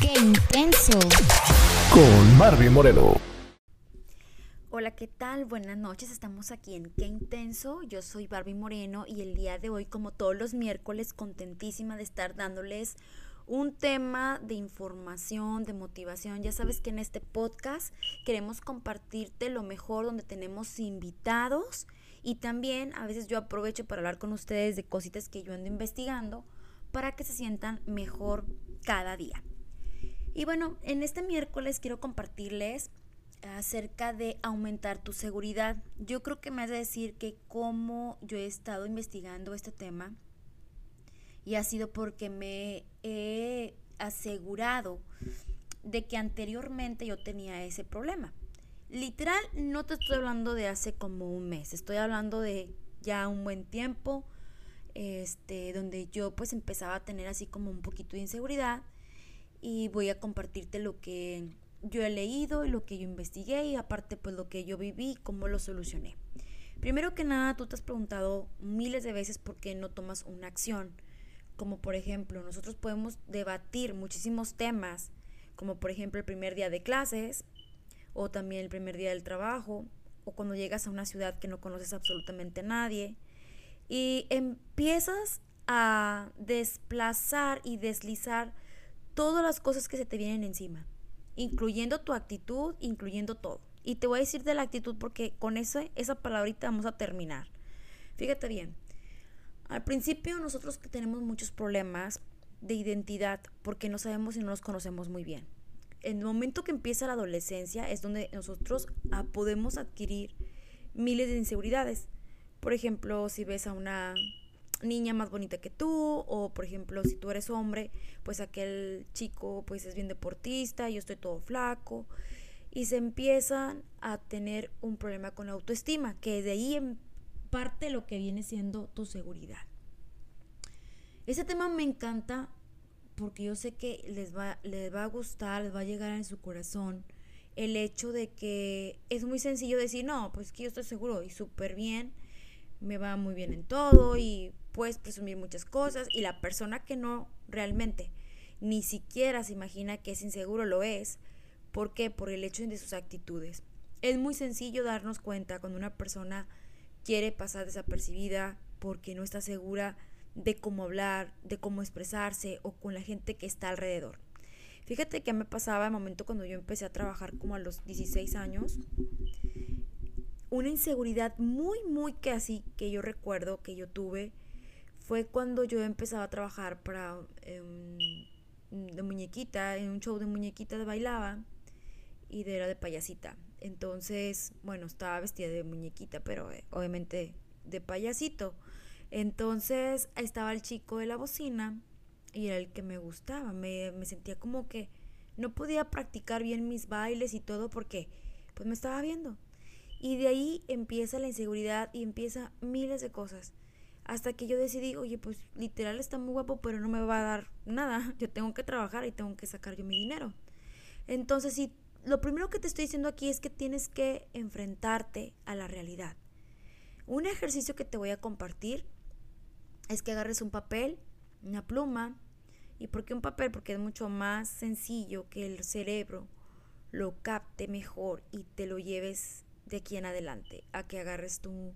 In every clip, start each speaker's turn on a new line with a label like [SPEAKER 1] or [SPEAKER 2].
[SPEAKER 1] ¡Qué intenso!
[SPEAKER 2] Con Barbie Moreno.
[SPEAKER 3] Hola, ¿qué tal? Buenas noches, estamos aquí en Qué Intenso. Yo soy Barbie Moreno y el día de hoy, como todos los miércoles, contentísima de estar dándoles un tema de información, de motivación. Ya sabes que en este podcast queremos compartirte lo mejor donde tenemos invitados y también a veces yo aprovecho para hablar con ustedes de cositas que yo ando investigando para que se sientan mejor cada día. Y bueno, en este miércoles quiero compartirles acerca de aumentar tu seguridad. Yo creo que me has de decir que como yo he estado investigando este tema y ha sido porque me he asegurado de que anteriormente yo tenía ese problema. Literal, no te estoy hablando de hace como un mes, estoy hablando de ya un buen tiempo, este, donde yo pues empezaba a tener así como un poquito de inseguridad y voy a compartirte lo que yo he leído y lo que yo investigué y aparte pues lo que yo viví y cómo lo solucioné. Primero que nada, tú te has preguntado miles de veces por qué no tomas una acción. Como por ejemplo, nosotros podemos debatir muchísimos temas, como por ejemplo el primer día de clases, o también el primer día del trabajo, o cuando llegas a una ciudad que no conoces absolutamente a nadie, y empiezas a desplazar y deslizar todas las cosas que se te vienen encima incluyendo tu actitud, incluyendo todo. Y te voy a decir de la actitud porque con ese, esa palabrita vamos a terminar. Fíjate bien, al principio nosotros tenemos muchos problemas de identidad porque no sabemos y no nos conocemos muy bien. En el momento que empieza la adolescencia es donde nosotros ah, podemos adquirir miles de inseguridades. Por ejemplo, si ves a una niña más bonita que tú o por ejemplo si tú eres hombre pues aquel chico pues es bien deportista yo estoy todo flaco y se empiezan a tener un problema con la autoestima que de ahí en parte lo que viene siendo tu seguridad. Ese tema me encanta porque yo sé que les va, les va a gustar, les va a llegar en su corazón el hecho de que es muy sencillo decir, no, pues que yo estoy seguro y súper bien, me va muy bien en todo y puedes presumir muchas cosas y la persona que no realmente ni siquiera se imagina que es inseguro lo es. ¿Por qué? Por el hecho de sus actitudes. Es muy sencillo darnos cuenta cuando una persona quiere pasar desapercibida porque no está segura de cómo hablar, de cómo expresarse o con la gente que está alrededor. Fíjate que me pasaba el momento cuando yo empecé a trabajar como a los 16 años. Una inseguridad muy, muy que así que yo recuerdo que yo tuve fue cuando yo empezaba a trabajar para em, de muñequita, en un show de muñequitas bailaba y de, era de payasita. Entonces, bueno, estaba vestida de muñequita, pero eh, obviamente de payasito. Entonces estaba el chico de la bocina y era el que me gustaba. Me, me sentía como que no podía practicar bien mis bailes y todo porque pues me estaba viendo. Y de ahí empieza la inseguridad y empieza miles de cosas. Hasta que yo decidí, oye, pues literal está muy guapo, pero no me va a dar nada. Yo tengo que trabajar y tengo que sacar yo mi dinero. Entonces, sí, lo primero que te estoy diciendo aquí es que tienes que enfrentarte a la realidad. Un ejercicio que te voy a compartir es que agarres un papel, una pluma. ¿Y por qué un papel? Porque es mucho más sencillo que el cerebro lo capte mejor y te lo lleves de aquí en adelante. A que agarres tu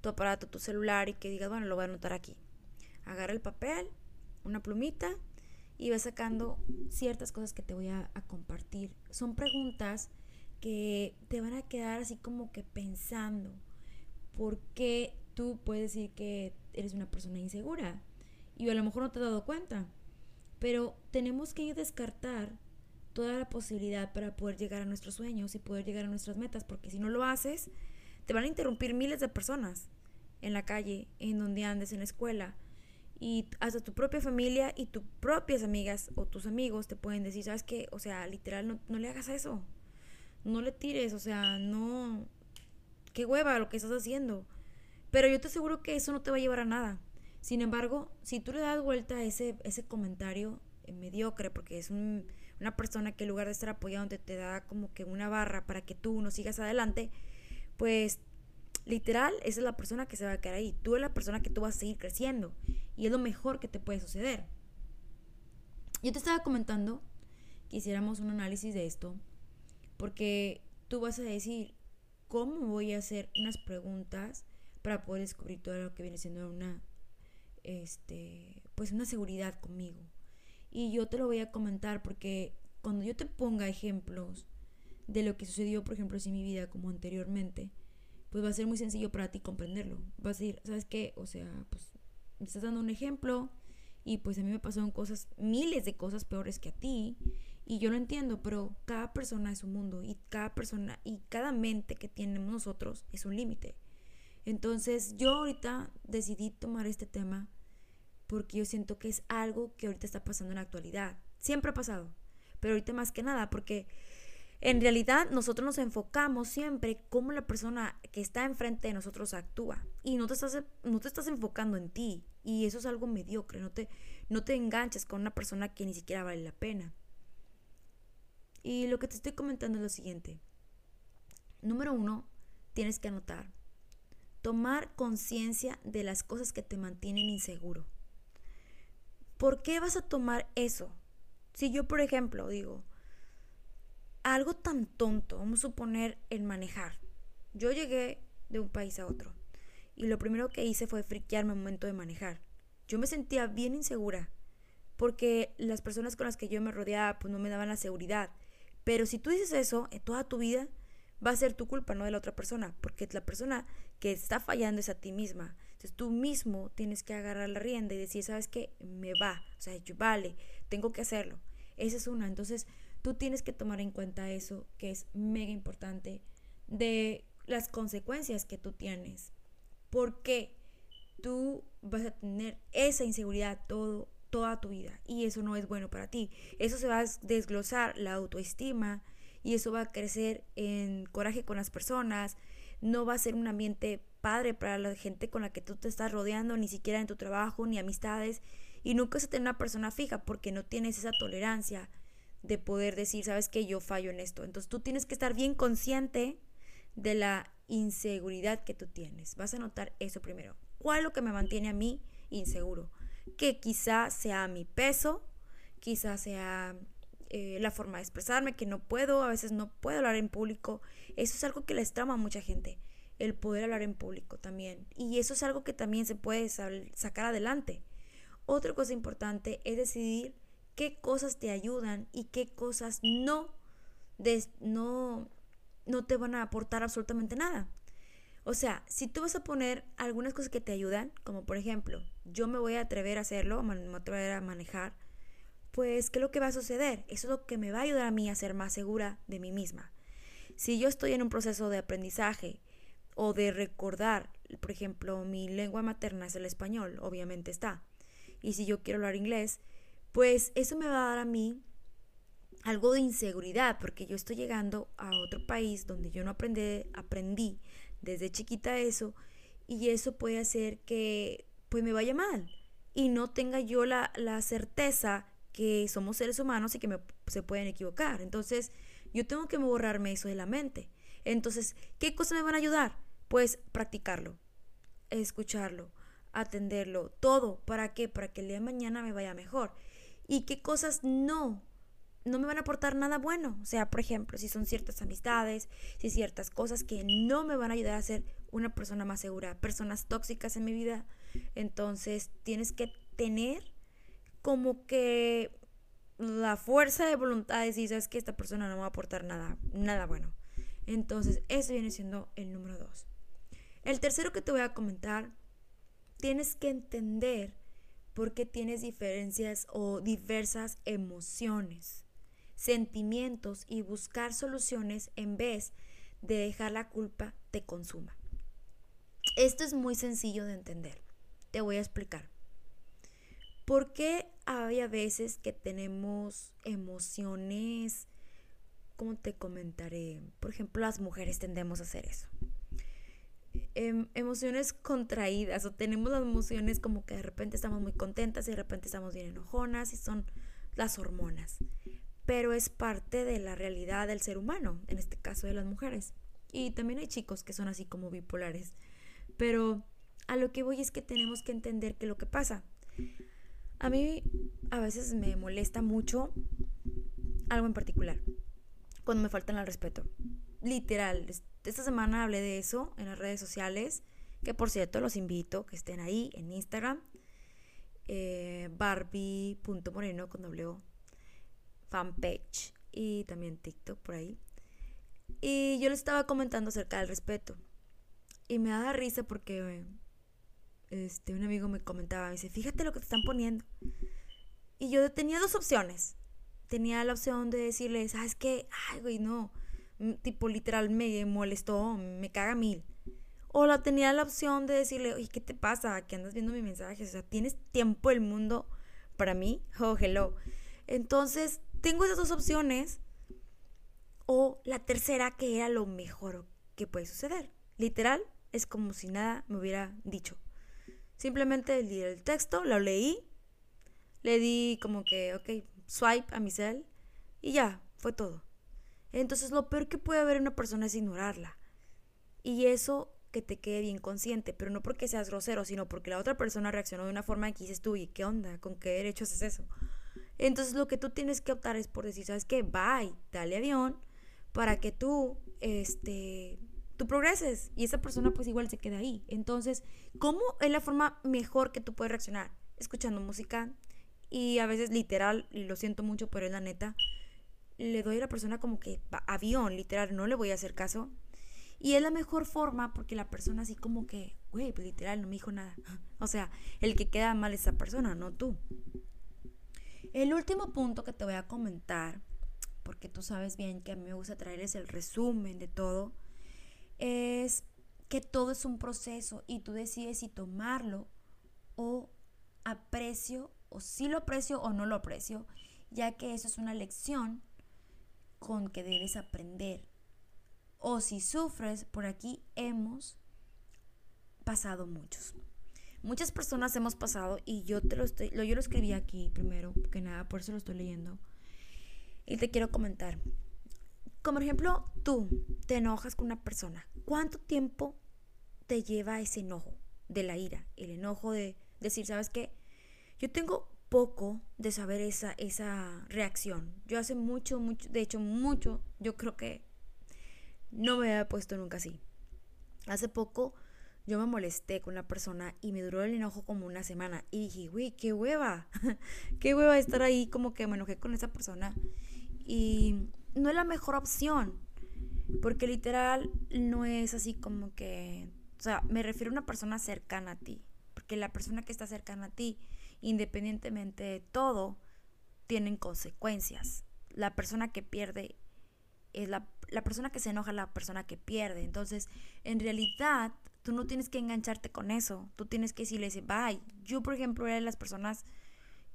[SPEAKER 3] tu aparato, tu celular y que digas, bueno, lo voy a anotar aquí. Agarra el papel, una plumita y vas sacando ciertas cosas que te voy a, compartir. Son preguntas que te van a quedar así como que pensando por qué tú puedes decir que eres una persona insegura y a lo mejor no te has dado cuenta. Pero tenemos que descartar toda la posibilidad para poder llegar a nuestros sueños y poder llegar a nuestras metas, porque si no lo haces, te van a interrumpir miles de personas en la calle, en donde andes, en la escuela. Y hasta tu propia familia y tus propias amigas o tus amigos te pueden decir, ¿sabes qué? O sea, literal, no, le hagas eso. No le tires, o sea, no... Qué hueva lo que estás haciendo. Pero yo te aseguro que eso no te va a llevar a nada. Sin embargo, si tú le das vuelta a ese, comentario eh, mediocre, porque es una persona que en lugar de estar apoyando te da como que una barra para que tú no sigas adelante, pues literal, esa es la persona que se va a quedar ahí. Tú eres la persona que tú vas a seguir creciendo. Y es lo mejor que te puede suceder. Yo te estaba comentando que hiciéramos un análisis de esto, porque tú vas a decir, ¿cómo voy a hacer unas preguntas para poder descubrir todo lo que viene siendo una, este, pues una seguridad conmigo? Y yo te lo voy a comentar porque cuando yo te ponga ejemplos de lo que sucedió, por ejemplo, en mi vida como anteriormente, pues va a ser muy sencillo para ti comprenderlo. Vas a decir, ¿sabes qué? O sea, pues me estás dando un ejemplo y pues a mí me pasaron cosas, miles de cosas peores que a ti y yo lo entiendo, pero cada persona es un mundo y cada persona y cada mente que tenemos nosotros es un límite. Entonces yo ahorita decidí tomar este tema porque yo siento que es algo que ahorita está pasando en la actualidad. Siempre ha pasado, pero ahorita más que nada porque en realidad nosotros nos enfocamos siempre cómo la persona que está enfrente de nosotros actúa y no te estás, no te estás enfocando en ti y eso es algo mediocre, no te, no te enganches con una persona que ni siquiera vale la pena. Y lo que te estoy comentando es lo siguiente. Número uno, tienes que anotar. Tomar conciencia de las cosas que te mantienen inseguro. ¿Por qué vas a tomar eso? Si yo, por ejemplo, digo, algo tan tonto, vamos a suponer el manejar. Yo llegué de un país a otro y lo primero que hice fue friquearme al momento de manejar. Yo me sentía bien insegura porque las personas con las que yo me rodeaba pues no me daban la seguridad. Pero si tú dices eso en toda tu vida, va a ser tu culpa, no de la otra persona, porque la persona que está fallando es a ti misma. Entonces tú mismo tienes que agarrar la rienda y decir, ¿sabes qué? Me va, o sea, yo, vale, tengo que hacerlo. Esa es una. Entonces tú tienes que tomar en cuenta eso, que es mega importante, de las consecuencias que tú tienes. Porque tú vas a tener esa inseguridad todo, toda tu vida y eso no es bueno para ti. Eso se va a desglosar la autoestima y eso va a crecer en coraje con las personas. No va a ser un ambiente padre para la gente con la que tú te estás rodeando, ni siquiera en tu trabajo, ni amistades. Y nunca se tiene una persona fija porque no tienes esa tolerancia de poder decir, sabes que yo fallo en esto. Entonces tú tienes que estar bien consciente de la inseguridad que tú tienes. Vas a notar eso primero. ¿Cuál es lo que me mantiene a mí inseguro? Que quizá sea mi peso, quizá sea eh, la forma de expresarme, que no puedo, a veces no puedo hablar en público. Eso es algo que les trama a mucha gente, el poder hablar en público también. Y eso es algo que también se puede sacar adelante. Otra cosa importante es decidir qué cosas te ayudan y qué cosas no, no, no te van a aportar absolutamente nada. O sea, si tú vas a poner algunas cosas que te ayudan, como por ejemplo, yo me voy a atrever a hacerlo, me voy a atrever a manejar, pues, ¿qué es lo que va a suceder? Eso es lo que me va a ayudar a mí a ser más segura de mí misma. Si yo estoy en un proceso de aprendizaje o de recordar, por ejemplo, mi lengua materna es el español, obviamente está. Y si yo quiero hablar inglés, pues eso me va a dar a mí algo de inseguridad, porque yo estoy llegando a otro país donde yo no aprendí, aprendí desde chiquita eso, y eso puede hacer que pues me vaya mal y no tenga yo la, la certeza que somos seres humanos y que me, se pueden equivocar. Entonces, yo tengo que borrarme eso de la mente. Entonces, ¿qué cosas me van a ayudar? Pues practicarlo, escucharlo, atenderlo, todo. ¿Para qué? Para que el día de mañana me vaya mejor y qué cosas no no me van a aportar nada bueno. O sea, por ejemplo, si son ciertas amistades, si ciertas cosas que no me van a ayudar a ser una persona más segura, personas tóxicas en mi vida, entonces tienes que tener como que la fuerza de voluntad de decir, sabes que esta persona no me va a aportar nada, nada bueno. Entonces, eso viene siendo el número dos. El tercero que te voy a comentar, tienes que entender porque tienes diferencias o diversas emociones, sentimientos y buscar soluciones en vez de dejar la culpa te consuma. Esto es muy sencillo de entender. Te voy a explicar. ¿Por qué hay a veces que tenemos emociones, como te comentaré? Por ejemplo, las mujeres tendemos a hacer eso. Em, emociones contraídas o tenemos las emociones como que de repente estamos muy contentas y de repente estamos bien enojonas y son las hormonas. Pero es parte de la realidad del ser humano, en este caso de las mujeres. Y también hay chicos que son así como bipolares. Pero a lo que voy es que tenemos que entender que lo que pasa. A mí a veces me molesta mucho algo en particular. Cuando me faltan al respeto. Literal. Esta semana hablé de eso en las redes sociales. Que por cierto, los invito que estén ahí en Instagram. Eh, Barbie.moreno con W fanpage y también TikTok por ahí. Y yo les estaba comentando acerca del respeto. Y me daba risa porque este, un amigo me comentaba, me dice, fíjate lo que te están poniendo. Y yo tenía dos opciones. Tenía la opción de decirle, ¿sabes qué? Ay, güey, no. Tipo, literal, me molestó, me caga mil. O la tenía la opción de decirle, oye, ¿qué te pasa? Que andas viendo mi mensaje. O sea, ¿tienes tiempo el mundo para mí? Oh, hello. Entonces, tengo esas dos opciones. O la tercera, que era lo mejor que puede suceder. Literal, es como si nada me hubiera dicho. Simplemente leí el texto, lo leí, le di como que, ok, swipe a mi cel y ya, fue todo. Entonces lo peor que puede haber en una persona es ignorarla. Y eso que te quede bien consciente, pero no porque seas grosero, sino porque la otra persona reaccionó de una forma que dices tú, ¿y qué onda? ¿Con qué derecho haces eso? Entonces lo que tú tienes que optar es por decir, ¿sabes qué? Bye, dale avión para que tú, este, tú progreses y esa persona pues igual se queda ahí. Entonces, ¿cómo es la forma mejor que tú puedes reaccionar? Escuchando música y a veces literal, lo siento mucho, pero es la neta, le doy a la persona como que avión, literal, no le voy a hacer caso. Y es la mejor forma porque la persona así como que, güey, pues literal, no me dijo nada. O sea, el que queda mal es esa persona, no tú. El último punto que te voy a comentar, porque tú sabes bien que a mí me gusta traerles el resumen de todo, es que todo es un proceso y tú decides si tomarlo o aprecio o si lo aprecio o no lo aprecio, ya que eso es una lección con que debes aprender. O si sufres, por aquí hemos pasado muchos. Muchas personas hemos pasado y yo te lo estoy, yo lo escribí aquí primero, que nada, por eso lo estoy leyendo. Y te quiero comentar. Como ejemplo, tú te enojas con una persona. ¿Cuánto tiempo te lleva ese enojo de la ira? El enojo de decir, ¿sabes qué? Yo tengo poco de saber esa, esa reacción. Yo hace mucho, mucho, de hecho mucho, yo creo que no me había puesto nunca así. Hace poco yo me molesté con una persona y me duró el enojo como una semana. Y dije, güey, qué hueva, qué hueva estar ahí como que me enojé con esa persona. Y no es la mejor opción, porque literal no es así como que, o sea, me refiero a una persona cercana a ti, porque la persona que está cercana a ti, independientemente de todo, tienen consecuencias. La persona que pierde es la, la persona que se enoja, la persona que pierde. Entonces, en realidad, Tú no tienes que engancharte con eso. Tú tienes que decirle, bye. Yo, por ejemplo, era de las personas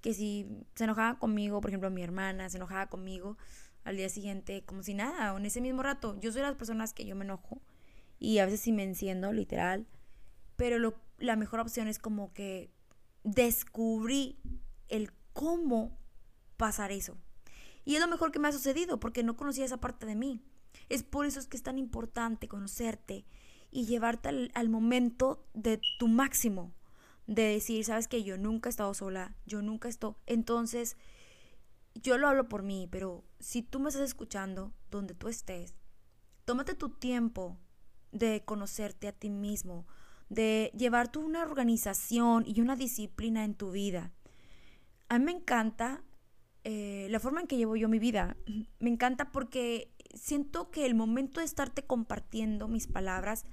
[SPEAKER 3] que si se enojaba conmigo, por ejemplo, mi hermana se enojaba conmigo al día siguiente, como si nada, o en ese mismo rato. Yo soy de las personas que yo me enojo y a veces sí me enciendo, literal. Pero lo, la mejor opción es como que descubrí el cómo pasar eso. Y es lo mejor que me ha sucedido porque no conocía esa parte de mí. Es por eso es que es tan importante conocerte y llevarte al, momento de tu máximo, de decir, sabes que yo nunca he estado sola, yo nunca estoy. Entonces, yo lo hablo por mí, pero si tú me estás escuchando, donde tú estés, tómate tu tiempo de conocerte a ti mismo, de llevar una organización y una disciplina en tu vida. A mí me encanta eh, la forma en que llevo yo mi vida. Me encanta porque siento que el momento de estarte compartiendo mis palabras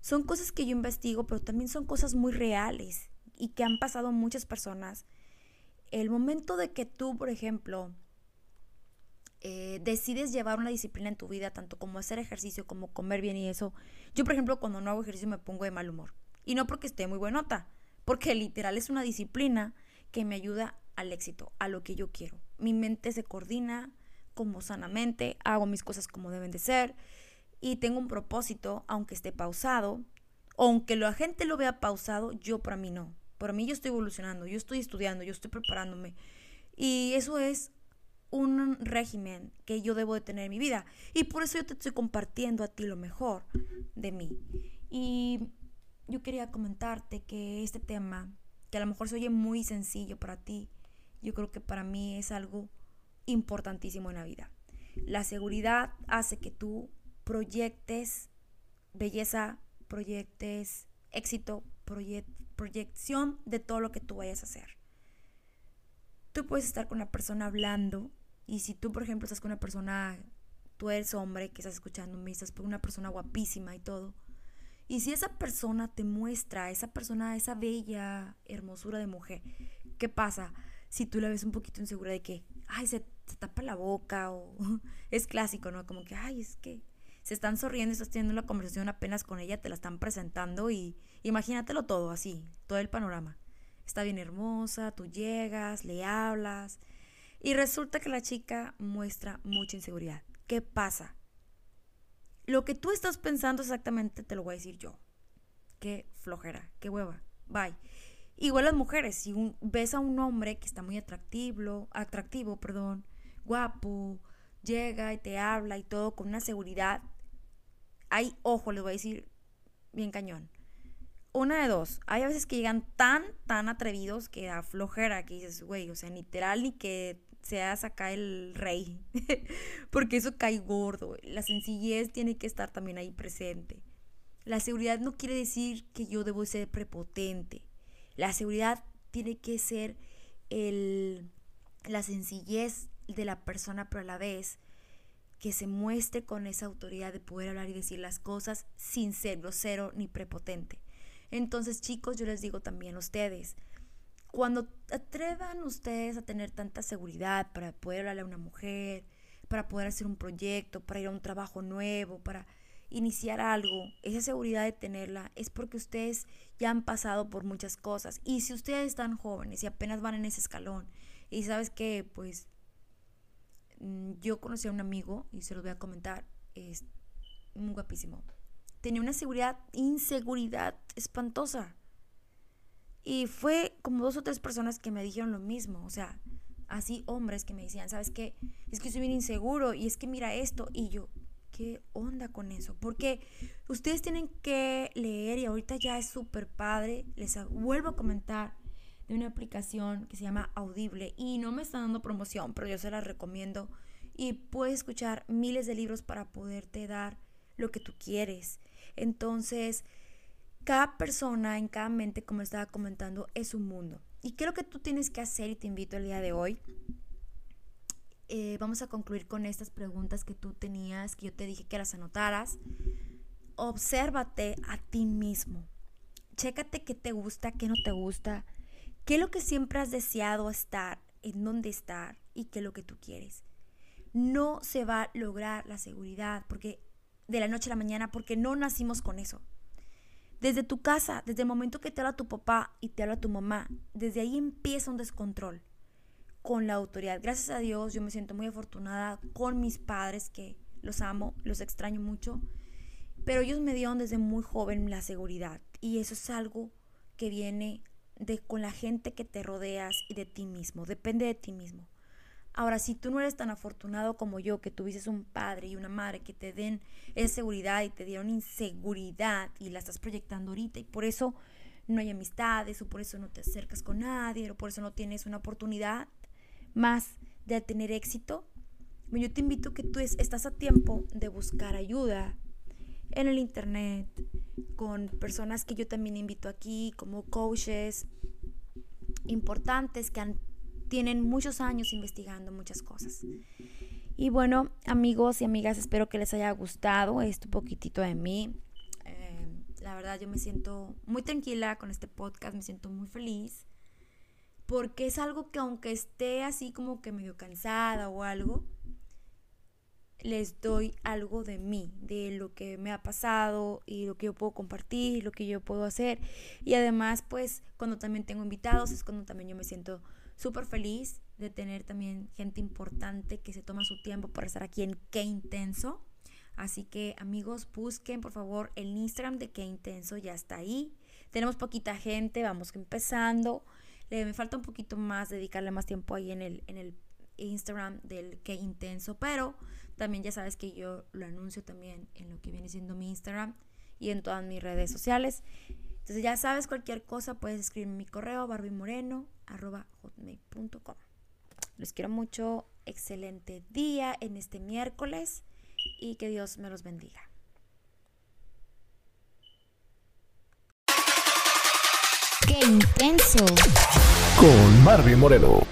[SPEAKER 3] son cosas que yo investigo, pero también son cosas muy reales y que han pasado muchas personas. El momento de que tú, por ejemplo, eh, decides llevar una disciplina en tu vida, tanto como hacer ejercicio, como comer bien y eso. Yo, por ejemplo, cuando no hago ejercicio me pongo de mal humor. Y no porque esté muy buenota, porque literal es una disciplina que me ayuda al éxito, a lo que yo quiero. Mi mente se coordina como sanamente, hago mis cosas como deben de ser y tengo un propósito, aunque esté pausado, aunque la gente lo vea pausado, yo para mí no. Para mí yo estoy evolucionando, yo estoy estudiando, yo estoy preparándome. Y eso es un régimen que yo debo de tener en mi vida. Y por eso yo te estoy compartiendo a ti lo mejor de mí. Y yo quería comentarte que este tema, que a lo mejor se oye muy sencillo para ti, yo creo que para mí es algo importantísimo en la vida. La seguridad hace que tú proyectes belleza, proyectes éxito, proyección de todo lo que tú vayas a hacer. Tú puedes estar con una persona hablando y si tú, por ejemplo, estás con una persona, tú eres hombre que estás escuchando, me estás con una persona guapísima y todo. Y si esa persona te muestra, esa persona, esa bella hermosura de mujer, ¿qué pasa? Si tú la ves un poquito insegura de que, ay, se, se tapa la boca o es clásico, ¿no? Como que, ay, es que se están sonriendo, estás teniendo una conversación apenas con ella, te la están presentando y imagínatelo todo así, todo el panorama. Está bien hermosa, tú llegas, le hablas y resulta que la chica muestra mucha inseguridad. ¿Qué pasa? Lo que tú estás pensando exactamente te lo voy a decir yo. Qué flojera, qué hueva. Bye. Igual las mujeres, si ves a un hombre que está muy atractivo, atractivo, perdón, guapo, llega y te habla y todo con una seguridad, hay, ojo, les voy a decir bien cañón. Una de dos, hay veces que llegan tan, tan atrevidos que da flojera, que dices, güey, o sea, literal ni que seas acá el rey, porque eso cae gordo. La sencillez tiene que estar también ahí presente. La seguridad no quiere decir que yo debo ser prepotente. La seguridad tiene que ser el, la sencillez de la persona, pero a la vez que se muestre con esa autoridad de poder hablar y decir las cosas sin ser grosero ni prepotente. Entonces, chicos, yo les digo también a ustedes, cuando atrevan ustedes a tener tanta seguridad para poder hablarle a una mujer, para poder hacer un proyecto, para ir a un trabajo nuevo, para iniciar algo, esa seguridad de tenerla es porque ustedes ya han pasado por muchas cosas. Y si ustedes están jóvenes y apenas van en ese escalón y sabes que pues Mm, yo conocí a un amigo y se lo voy a comentar, es muy guapísimo. Tenía una seguridad, inseguridad espantosa. Y fue como dos o tres personas que me dijeron lo mismo, o sea, así hombres que me decían, ¿sabes qué? Es que soy bien inseguro y es que mira esto y yo, ¿qué onda con eso? Porque ustedes tienen que leer y ahorita ya es súper padre, les vuelvo a comentar, de una aplicación que se llama Audible y no me está dando promoción, pero yo se la recomiendo y puedes escuchar miles de libros para poderte dar lo que tú quieres. Entonces, cada persona en cada mente, como estaba comentando, es un mundo. ¿Y qué es lo que tú tienes que hacer? Y te invito el día de hoy. Eh, vamos a concluir con estas preguntas que tú tenías, que yo te dije que las anotaras. Obsérvate a ti mismo. Chécate qué te gusta, qué no te gusta. ¿Qué es lo que siempre has deseado estar? ¿En dónde estar? ¿Y qué es lo que tú quieres? No se va a lograr la seguridad porque de la noche a la mañana porque no nacimos con eso. Desde tu casa, desde el momento que te habla tu papá y te habla tu mamá, desde ahí empieza un descontrol con la autoridad. Gracias a Dios yo me siento muy afortunada con mis padres que los amo, los extraño mucho, pero ellos me dieron desde muy joven la seguridad y eso es algo que viene de con la gente que te rodeas y de ti mismo, depende de ti mismo. Ahora, si tú no eres tan afortunado como yo, que tuvieses un padre y una madre que te den seguridad y te dieron inseguridad y la estás proyectando ahorita y por eso no hay amistades o por eso no te acercas con nadie o por eso no tienes una oportunidad más de tener éxito, yo te invito a que tú estás a tiempo de buscar ayuda en el internet, con personas que yo también invito aquí, como coaches importantes que han, tienen muchos años investigando muchas cosas. Y bueno, amigos y amigas, espero que les haya gustado esto poquitito de mí. Eh, la verdad, yo me siento muy tranquila con este podcast, me siento muy feliz, porque es algo que aunque esté así como que medio cansada o algo, les doy algo de mí, de lo que me ha pasado y lo que yo puedo compartir, lo que yo puedo hacer. Y además, pues, cuando también tengo invitados, es cuando también yo me siento súper feliz de tener también gente importante que se toma su tiempo para estar aquí en Qué Intenso. Así que amigos, busquen por favor el Instagram de Qué Intenso, ya está ahí. Tenemos poquita gente, vamos empezando. me falta un poquito más, dedicarle más tiempo ahí en el, en el Instagram del Qué Intenso, pero también ya sabes que yo lo anuncio también en lo que viene siendo mi Instagram y en todas mis redes sociales. Entonces ya sabes, cualquier cosa puedes escribirme mi correo barbimoreno.com. Los quiero mucho. excelente día en este miércoles y que Dios me los bendiga.
[SPEAKER 1] ¡Qué intenso!
[SPEAKER 2] Con Marvin Moreno.